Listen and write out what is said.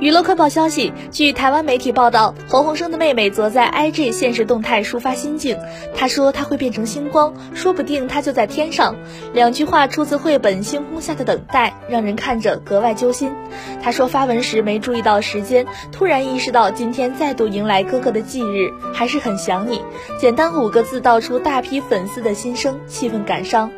娱乐快报消息，据台湾媒体报道，黄鸿升的妹妹则在 IG 现实动态抒发心境。她说她会变成星光，说不定她就在天上。两句话出自绘本《星空下的等待》，让人看着格外揪心。她说发文时没注意到时间，突然意识到今天再度迎来哥哥的忌日，还是很想你。简单五个字道出大批粉丝的心声，气氛感伤。